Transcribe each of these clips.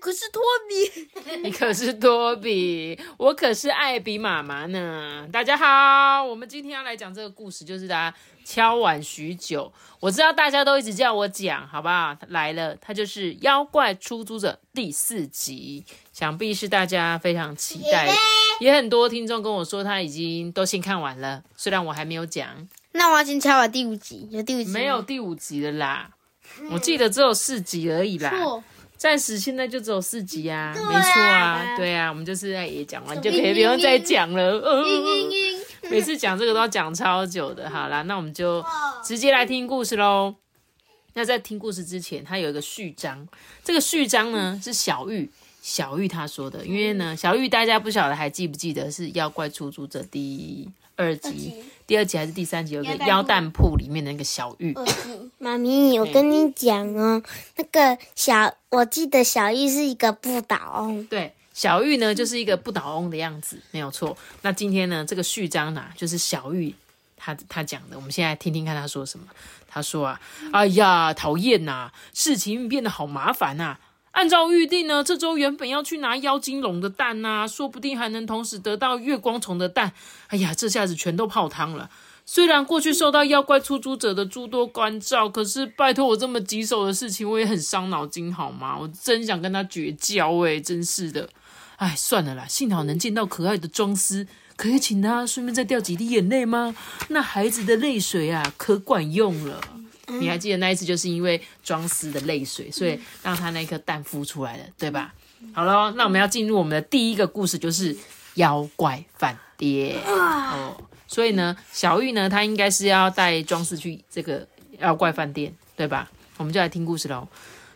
可是托比。你可是托比，我可是艾比妈妈呢。大家好，我们今天要来讲这个故事，就是大家敲碗许久，我知道大家都一直叫我讲，好不好？来了，它就是《妖怪出租者》第四集，想必是大家非常期待，也很多听众跟我说他已经都先看完了，虽然我还没有讲，那我要先敲完第五集，有第五集吗没有第五集的啦，我记得只有四集而已啦。错？暂时现在就只有四集啊，没错啊，对啊，我们就是在也讲完就可以不用再讲了。每次讲这个都要讲超久的，好啦，那我们就直接来听故事喽。那在听故事之前，它有一个序章，这个序章呢是小玉小玉她说的，因为呢小玉大家不晓得还记不记得是《妖怪出租者》第二集、第二集还是第三集有个腰蛋铺里面的那个小玉，妈咪，我跟你讲哦，那个小，我记得小玉是一个不倒翁，对，小玉呢就是一个不倒翁的样子，没有错。那今天呢，这个序章呢、就是小玉他他讲的，我们现在听听看他说什么。他说啊，哎呀，讨厌呐，事情变得好麻烦呐、按照预定呢，这周原本要去拿妖精龙的蛋呐、说不定还能同时得到月光虫的蛋。哎呀，这下子全都泡汤了。虽然过去受到妖怪出租者的诸多关照，可是拜托我这么棘手的事情，我也很伤脑筋，好吗？我真想跟他绝交诶、真是的。哎，算了啦，幸好能见到可爱的庄司，可以请他顺便再掉几滴眼泪吗？那孩子的泪水啊，可管用了。你还记得那一次，就是因为庄司的泪水，所以让他那颗蛋孵出来了，对吧？好了，那我们要进入我们的第一个故事，就是妖怪饭店哦。所以呢，小玉呢，她应该是要带庄司去这个妖怪饭店，对吧？我们就来听故事喽。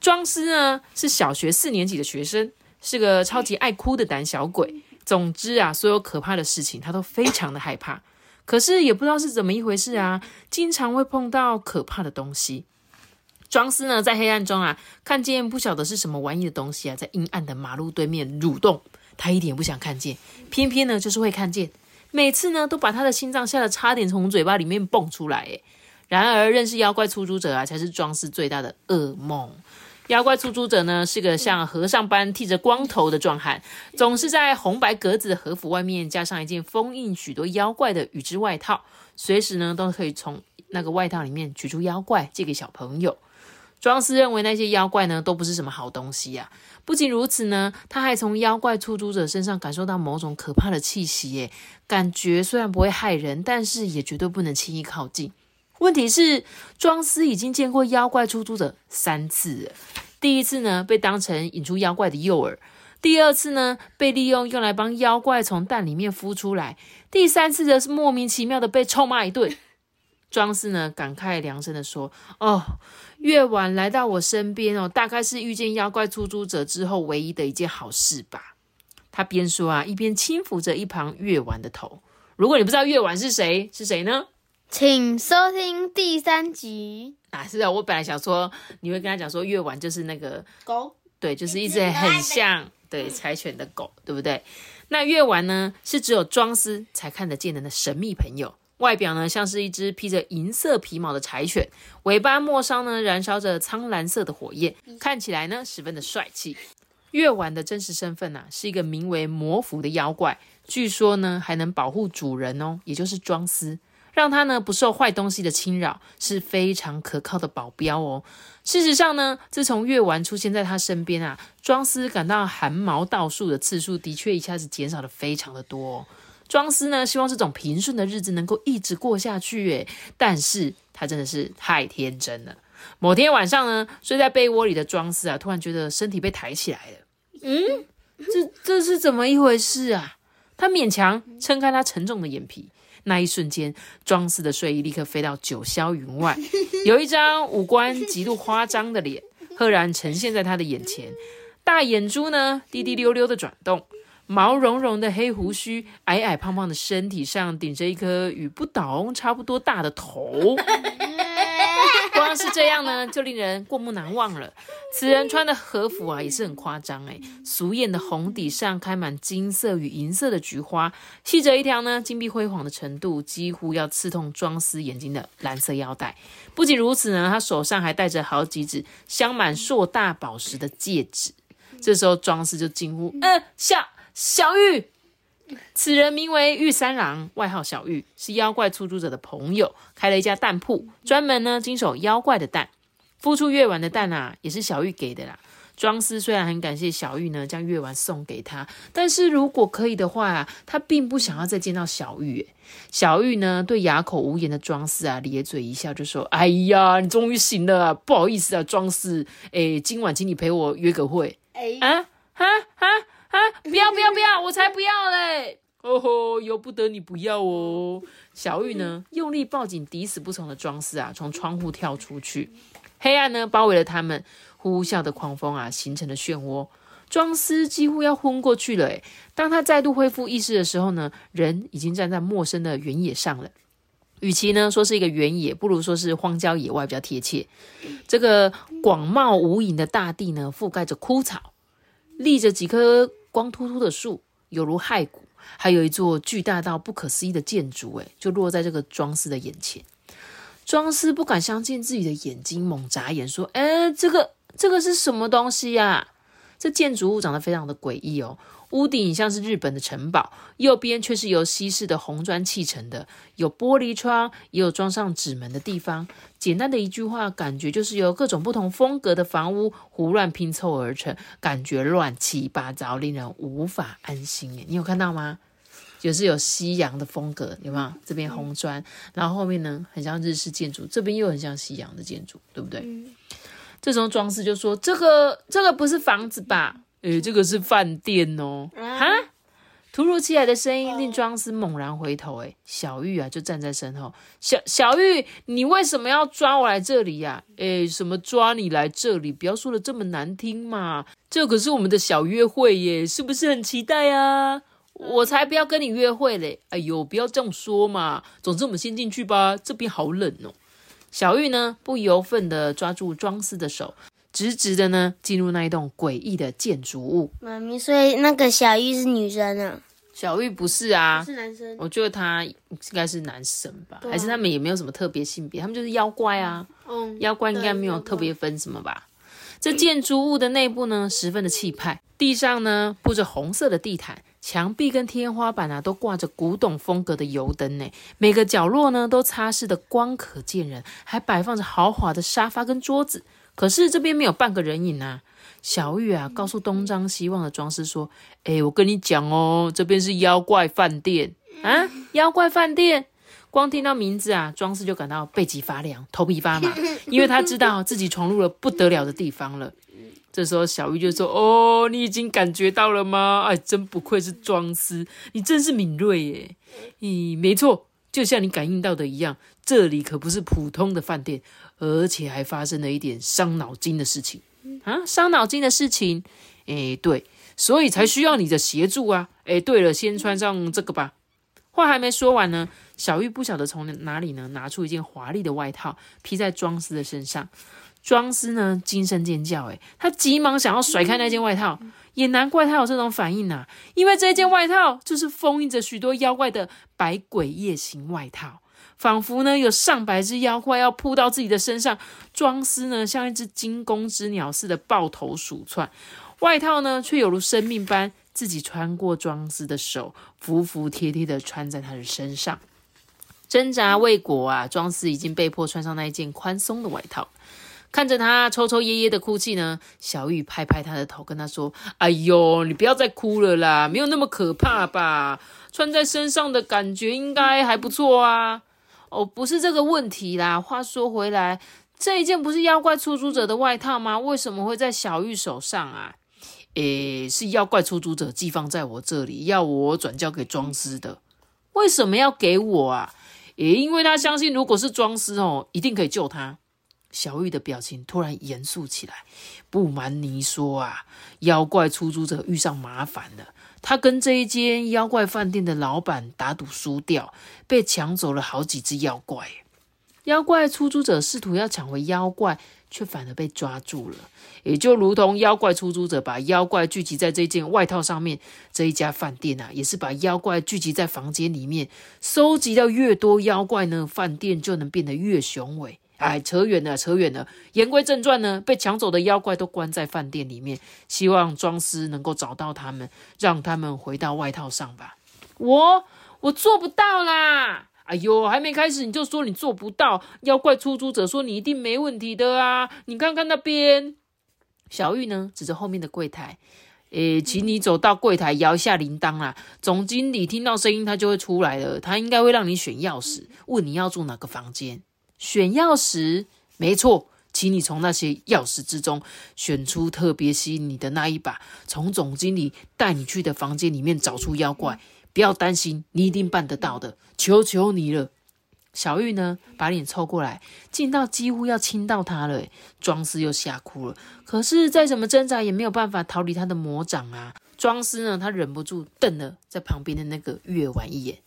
庄司呢是小学四年级的学生，是个超级爱哭的胆小鬼。总之啊，所有可怕的事情他都非常的害怕。可是也不知道是怎么一回事啊，经常会碰到可怕的东西。庄司呢，在黑暗中啊，看见不晓得是什么玩意的东西啊，在阴暗的马路对面蠕动。他一点不想看见，偏偏呢就是会看见。每次呢，都把他的心脏吓得差点从嘴巴里面蹦出来。然而认识妖怪出租者啊，才是庄司最大的噩梦。妖怪出租者呢，是个像和尚般剃着光头的壮汉，总是在红白格子的和服外面加上一件封印许多妖怪的羽织外套，随时呢都可以从那个外套里面取出妖怪借给小朋友。庄司认为那些妖怪呢都不是什么好东西呀、不仅如此呢，他还从妖怪出租者身上感受到某种可怕的气息，耶，感觉虽然不会害人，但是也绝对不能轻易靠近。问题是，庄司已经见过妖怪出租者三次了。第一次呢，被当成引出妖怪的诱饵；第二次呢，被利用用来帮妖怪从蛋里面孵出来；第三次则是莫名其妙的被臭骂一顿。庄司呢，感慨良深的说：“哦，月晚来到我身边哦，大概是遇见妖怪出租者之后唯一的一件好事吧。”他边说啊，一边轻抚着一旁月晚的头。如果你不知道月晚是谁，是谁呢？请收听第三集。啊，是啊，我本来想说你会跟他讲说月晚就是那个狗对，就是一只很像对柴犬的狗，对不对？那月丸呢，是只有庄司才看得见的那神秘朋友。外表呢，像是一只披着银色皮毛的柴犬，尾巴末梢呢燃烧着苍蓝色的火焰，看起来呢十分的帅气。月丸的真实身份呐、是一个名为魔符的妖怪，据说呢还能保护主人哦，也就是庄司，让他呢不受坏东西的侵扰，是非常可靠的保镖哦。事实上呢，自从月丸出现在他身边啊，庄司感到汗毛倒竖的次数的确一下子减少的非常的多、哦。庄司呢，希望这种平顺的日子能够一直过下去，诶，但是他真的是太天真了。某天晚上呢，睡在被窝里的庄司啊，突然觉得身体被抬起来了。嗯，这这是怎么一回事啊？他勉强撑开他沉重的眼皮，那一瞬间，装饰的睡衣立刻飞到九霄云外，有一张五官极度夸张的脸，赫然呈现在他的眼前。大眼珠呢滴滴溜溜的转动，毛茸茸的黑胡须，矮矮胖胖的身体上顶着一颗与不倒翁差不多大的头。光是这样呢，就令人过目难忘了。此人穿的和服啊，也是很夸张哎，俗艳的红底上开满金色与银色的菊花，系着一条呢金碧辉煌的程度几乎要刺痛庄司眼睛的蓝色腰带。不仅如此呢，他手上还戴着好几指镶满硕大宝石的戒指。这时候庄司就惊呼：“嗯，小小玉。”此人名为玉三郎，外号小玉，是妖怪出租者的朋友，开了一家蛋铺，专门呢经手妖怪的蛋。孵出月丸的蛋啊，也是小玉给的啦。庄司虽然很感谢小玉呢，将月丸送给他，但是如果可以的话啊，他并不想要再见到小玉。小玉呢，对哑口无言的庄司啊，咧嘴一笑，就说：“哎呀，你终于醒了，不好意思啊，庄司，哎，今晚请你陪我约个会。”哎啊哈哈。啊！不要不要不要！我才不要嘞！哦吼，由不得你不要哦。小玉呢，用力抱紧抵死不从的庄司啊，从窗户跳出去。黑暗呢，包围了他们。呼啸的狂风啊，形成了漩涡。庄司几乎要昏过去了。诶当他再度恢复意识的时候呢，人已经站在陌生的原野上了。与其呢说是一个原野，不如说是荒郊野外比较贴切。这个广袤无垠的大地呢，覆盖着枯草，立着几棵。光秃秃的树，犹如骸骨，还有一座巨大到不可思议的建筑，哎，就落在这个装饰的眼前。装饰不敢相信自己的眼睛，猛眨眼说：“哎，这个，这个是什么东西呀？这建筑物长得非常的诡异哦。”屋顶像是日本的城堡，右边却是由西式的红砖砌成的，有玻璃窗，也有装上纸门的地方。简单的一句话，感觉就是由各种不同风格的房屋胡乱拼凑而成，感觉乱七八糟，令人无法安心。你有看到吗？就是有西洋的风格，有没有？这边红砖，然后后面呢，很像日式建筑，这边又很像西洋的建筑，对不对？这时候装饰就说：“这个，这个不是房子吧？”诶，这个是饭店哦！哈，突如其来的声音令庄司猛然回头。诶，小玉啊，就站在身后。小小玉，你为什么要抓我来这里呀？诶，什么抓你来这里？不要说的这么难听嘛！这可是我们的小约会耶，是不是很期待啊？我才不要跟你约会嘞！哎呦，不要这样说嘛！总之，我们先进去吧，这边好冷哦。小玉呢，不由分的抓住庄司的手。直直的呢，进入那一栋诡异的建筑物。妈咪，所以那个小玉是女生啊？小玉不是啊，是男生。我觉得他应该是男生吧，还是他们也没有什么特别性别，他们就是妖怪啊。嗯，妖怪应该没有特别分什么吧？这建筑物的内部呢，十分的气派。地上呢铺着红色的地毯，墙壁跟天花板啊都挂着古董风格的油灯呢。每个角落呢都擦拭的光可见人，还摆放着豪华的沙发跟桌子。可是这边没有半个人影啊！小玉啊，告诉东张西望的庄司说：“哎，我跟你讲哦，这边是妖怪饭店啊！妖怪饭店，光听到名字啊，庄司就感到背脊发凉、头皮发麻，因为他知道自己闯入了不得了的地方了。这时候小玉就说：‘哦，你已经感觉到了吗？哎，真不愧是庄司，你真是敏锐耶！咦，没错，就像你感应到的一样，这里可不是普通的饭店。’而且还发生了一点伤脑筋的事情啊！伤脑筋的事情，哎，对，所以才需要你的协助啊！哎，对了，先穿上这个吧。话还没说完呢，小玉不晓得从哪里呢拿出一件华丽的外套披在庄司的身上。庄司呢惊声尖叫，哎，他急忙想要甩开那件外套，也难怪他有这种反应呐，因为这件外套就是封印着许多妖怪的百鬼夜行外套。仿佛呢有上百只妖怪要扑到自己的身上，庄司呢像一只惊弓之鸟似的抱头鼠窜，外套呢却有如生命般自己穿过庄司的手，服服帖帖的穿在他的身上。挣扎未果啊，庄司已经被迫穿上那一件宽松的外套。看着他抽抽噎噎的哭泣呢，小雨拍拍他的头，跟他说：“哎呦，你不要再哭了啦，没有那么可怕吧？穿在身上的感觉应该还不错啊。”哦，不是这个问题啦。话说回来，这一件不是妖怪出租者的外套吗？为什么会在小玉手上啊？诶，是妖怪出租者寄放在我这里，要我转交给庄司的。为什么要给我啊？诶，因为他相信，如果是庄司哦，一定可以救他。小玉的表情突然严肃起来。不瞒你说啊，妖怪出租者遇上麻烦了。他跟这一间妖怪饭店的老板打赌输掉，被抢走了好几只妖怪。妖怪出租者试图要抢回妖怪，却反而被抓住了。也就如同妖怪出租者把妖怪聚集在这件外套上面，这一家饭店啊，也是把妖怪聚集在房间里面。收集到越多妖怪呢，饭店就能变得越雄伟。哎，扯远了，扯远了。言归正传呢，被抢走的妖怪都关在饭店里面，希望庄司能够找到他们，让他们回到外套上吧。我我做不到啦！哎呦，还没开始你就说你做不到？妖怪出租者说你一定没问题的啊！你看看那边，小玉呢，指着后面的柜台，诶，请你走到柜台摇一下铃铛啦。总经理听到声音，他就会出来了。他应该会让你选钥匙，问你要住哪个房间。选钥匙，没错，请你从那些钥匙之中选出特别吸引你的那一把，从总经理带你去的房间里面找出妖怪。不要担心，你一定办得到的，求求你了。小玉呢，把脸凑过来，近到几乎要亲到他了。庄司又吓哭了，可是再怎么挣扎也没有办法逃离他的魔掌啊。庄司呢，他忍不住瞪了在旁边的那个月丸一眼。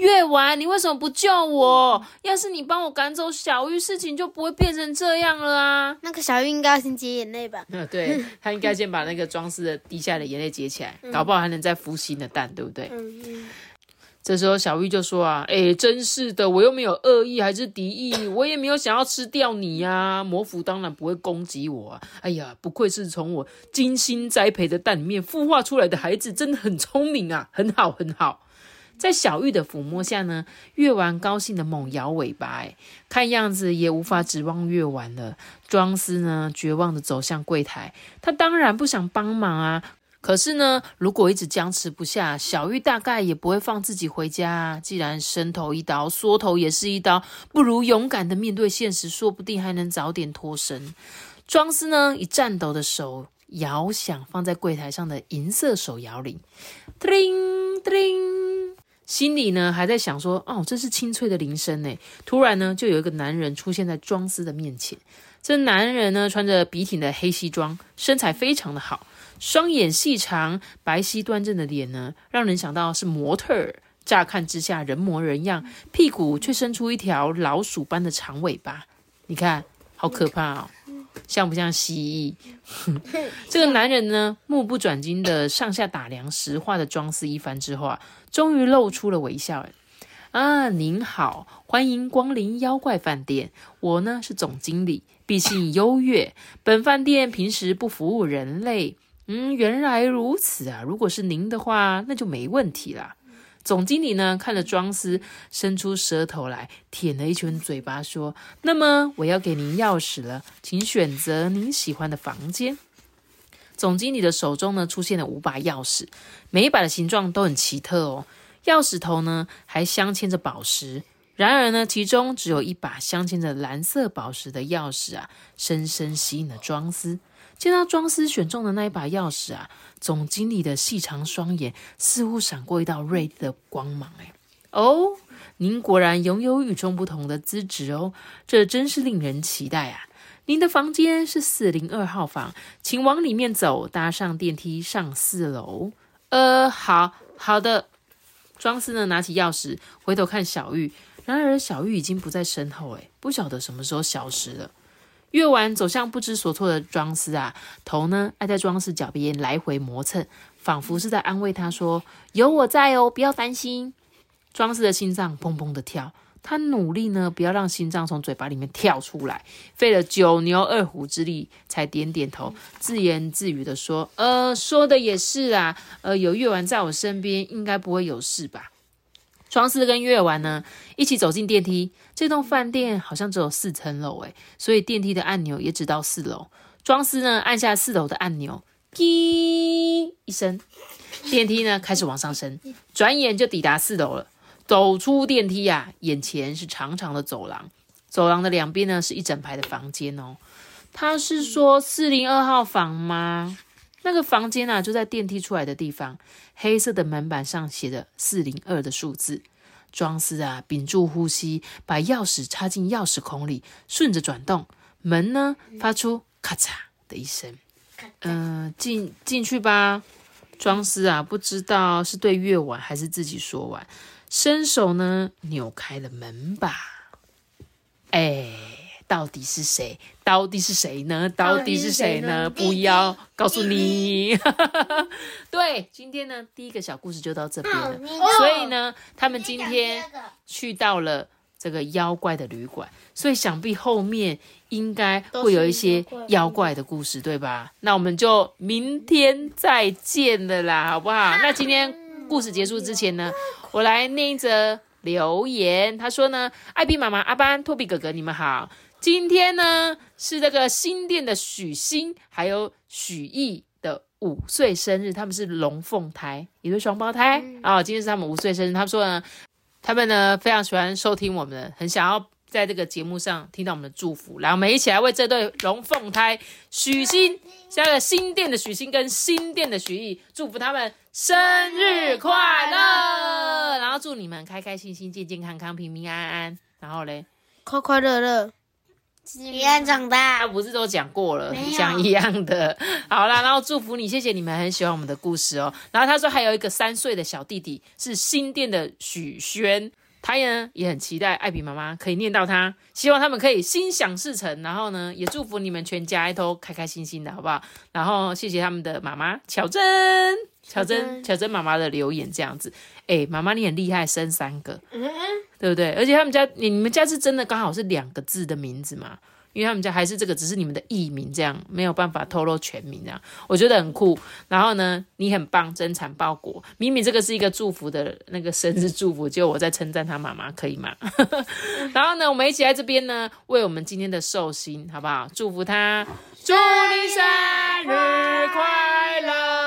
月丸，你为什么不救我？要是你帮我赶走小玉，事情就不会变成这样了啊！那个小玉应该要先接眼泪吧？嗯，对 他应该先把那个装饰的滴下的眼泪接起来，搞不好还能再孵新的蛋，对不对？嗯嗯。这时候小玉就说啊，哎，真是的，我又没有恶意还是敌意，我也没有想要吃掉你呀。魔府当然不会攻击我啊！哎呀，不愧是从我精心栽培的蛋里面孵化出来的孩子，真的很聪明啊，很好，很好。在小玉的抚摸下呢，月丸高兴的猛摇尾巴，看样子也无法指望月丸了。庄司呢，绝望的走向柜台，他当然不想帮忙啊。可是呢，如果一直僵持不下，小玉大概也不会放自己回家啊。既然伸头一刀，缩头也是一刀，不如勇敢的面对现实，说不定还能早点脱身。庄司呢，以颤抖的手摇响放在柜台上的银色手摇铃，叮叮。心里呢还在想说，哦，这是清脆的铃声呢。突然呢，就有一个男人出现在庄司的面前。这男人呢，穿着笔挺的黑西装，身材非常的好，双眼细长，白皙端正的脸呢，让人想到是模特儿。乍看之下人模人样，屁股却伸出一条老鼠般的长尾巴。你看，好可怕哦！像不像蜥蜴？这个男人呢，目不转睛的上下打量石化的装饰一番之后啊，终于露出了微笑。啊，您好，欢迎光临妖怪饭店。我呢是总经理，毕姓优越。本饭店平时不服务人类。嗯，原来如此啊。如果是您的话，那就没问题啦。总经理呢，看着庄司，伸出舌头来舔了一圈嘴巴，说：“那么我要给您钥匙了，请选择您喜欢的房间。”总经理的手中呢，出现了五把钥匙，每一把的形状都很奇特哦。钥匙头呢，还镶嵌着宝石。然而呢，其中只有一把镶嵌着蓝色宝石的钥匙啊，深深吸引了庄司。见到庄司选中的那一把钥匙啊，总经理的细长双眼似乎闪过一道锐利的光芒。哎，哦，您果然拥有与众不同的资质哦，这真是令人期待啊！您的房间是四零二号房，请往里面走，搭上电梯上四楼。呃，好好的。庄司呢，拿起钥匙，回头看小玉，然而小玉已经不在身后，哎，不晓得什么时候消失了。月丸走向不知所措的庄司啊，头呢挨在庄司脚边来回磨蹭，仿佛是在安慰他说：“有我在哦，不要担心。”庄司的心脏砰砰的跳，他努力呢不要让心脏从嘴巴里面跳出来，费了九牛二虎之力才点点头，自言自语的说：“呃，说的也是啊，呃，有月丸在我身边，应该不会有事吧。”庄司跟月丸呢一起走进电梯。这栋饭店好像只有四层楼，诶，所以电梯的按钮也只到四楼。庄司呢按下四楼的按钮，滴一声，电梯呢开始往上升，转眼就抵达四楼了。走出电梯呀，眼前是长长的走廊，走廊的两边呢是一整排的房间哦。他是说四零二号房吗？那个房间啊就在电梯出来的地方，黑色的门板上写着四零二的数字。庄司啊，屏住呼吸，把钥匙插进钥匙孔里，顺着转动，门呢发出咔嚓的一声。嗯，进进去吧，庄司啊，不知道是对月婉还是自己说完，伸手呢扭开了门把。哎，到底是谁？到底是谁呢？到底是谁呢？不要告诉你。对，今天呢，第一个小故事就到这边了。所以呢，他们今天去到了这个妖怪的旅馆，所以想必后面应该会有一些妖怪的故事，对吧？那我们就明天再见了啦，好不好？那今天故事结束之前呢，我来念一则留言。他说呢，艾比妈妈、阿班、托比哥哥，你们好。今天呢是这个新店的许昕还有许毅的五岁生日，他们是龙凤胎，一对双胞胎啊。今天是他们五岁生日，他们说呢，他们呢非常喜欢收听我们的，很想要在这个节目上听到我们的祝福。来，我们一起来为这对龙凤胎许昕，下个新店的许昕跟新店的许毅，祝福他们生日快乐，然后祝你们开开心心、健健康康、平平安安。然后嘞，快快乐乐。平安长大，他不是都讲过了，讲一样的。好啦，然后祝福你，谢谢你们很喜欢我们的故事哦。然后他说还有一个三岁的小弟弟是新店的许轩，他呢也很期待艾比妈妈可以念到他，希望他们可以心想事成。然后呢，也祝福你们全家都开开心心的，好不好？然后谢谢他们的妈妈巧珍，巧珍，巧珍妈妈的留言这样子。哎，妈妈你很厉害，生三个。嗯对不对？而且他们家，你你们家是真的刚好是两个字的名字嘛？因为他们家还是这个，只是你们的艺名，这样没有办法透露全名，这样我觉得很酷。然后呢，你很棒，真产报国。明明这个是一个祝福的那个生日祝福，就我在称赞他妈妈，可以吗？然后呢，我们一起在这边呢，为我们今天的寿星，好不好？祝福他，祝你生日快乐。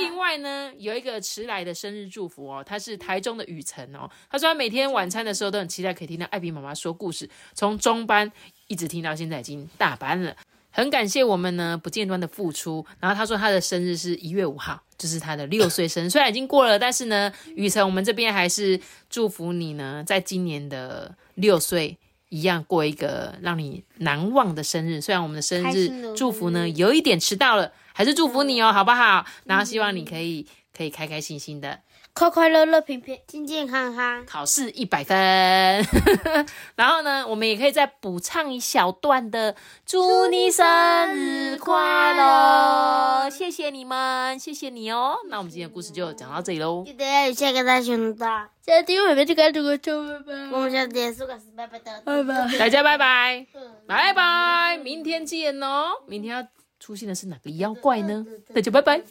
另外呢，有一个迟来的生日祝福哦，他是台中的雨辰哦。他说他每天晚餐的时候都很期待可以听到艾比妈妈说故事，从中班一直听到现在已经大班了，很感谢我们呢不间断的付出。然后他说他的生日是一月五号，就是他的六岁生日，虽然已经过了，但是呢，雨辰我们这边还是祝福你呢，在今年的六岁一样过一个让你难忘的生日。虽然我们的生日祝福呢有一点迟到了。还是祝福你哦，好不好？然后希望你可以可以开开心心的，快快乐乐、平平健健康康，考试一百分。然后呢，我们也可以再补唱一小段的，祝你生日快乐！谢谢你们，谢谢你哦。那我们今天的故事就讲到这里喽。记得要下个大熊大，下次我们就开这个车，拜拜。我们下次结束个拜拜的，拜拜，大家拜拜，拜拜，明天见哦。明天要。出现的是哪个妖怪呢？大家拜拜。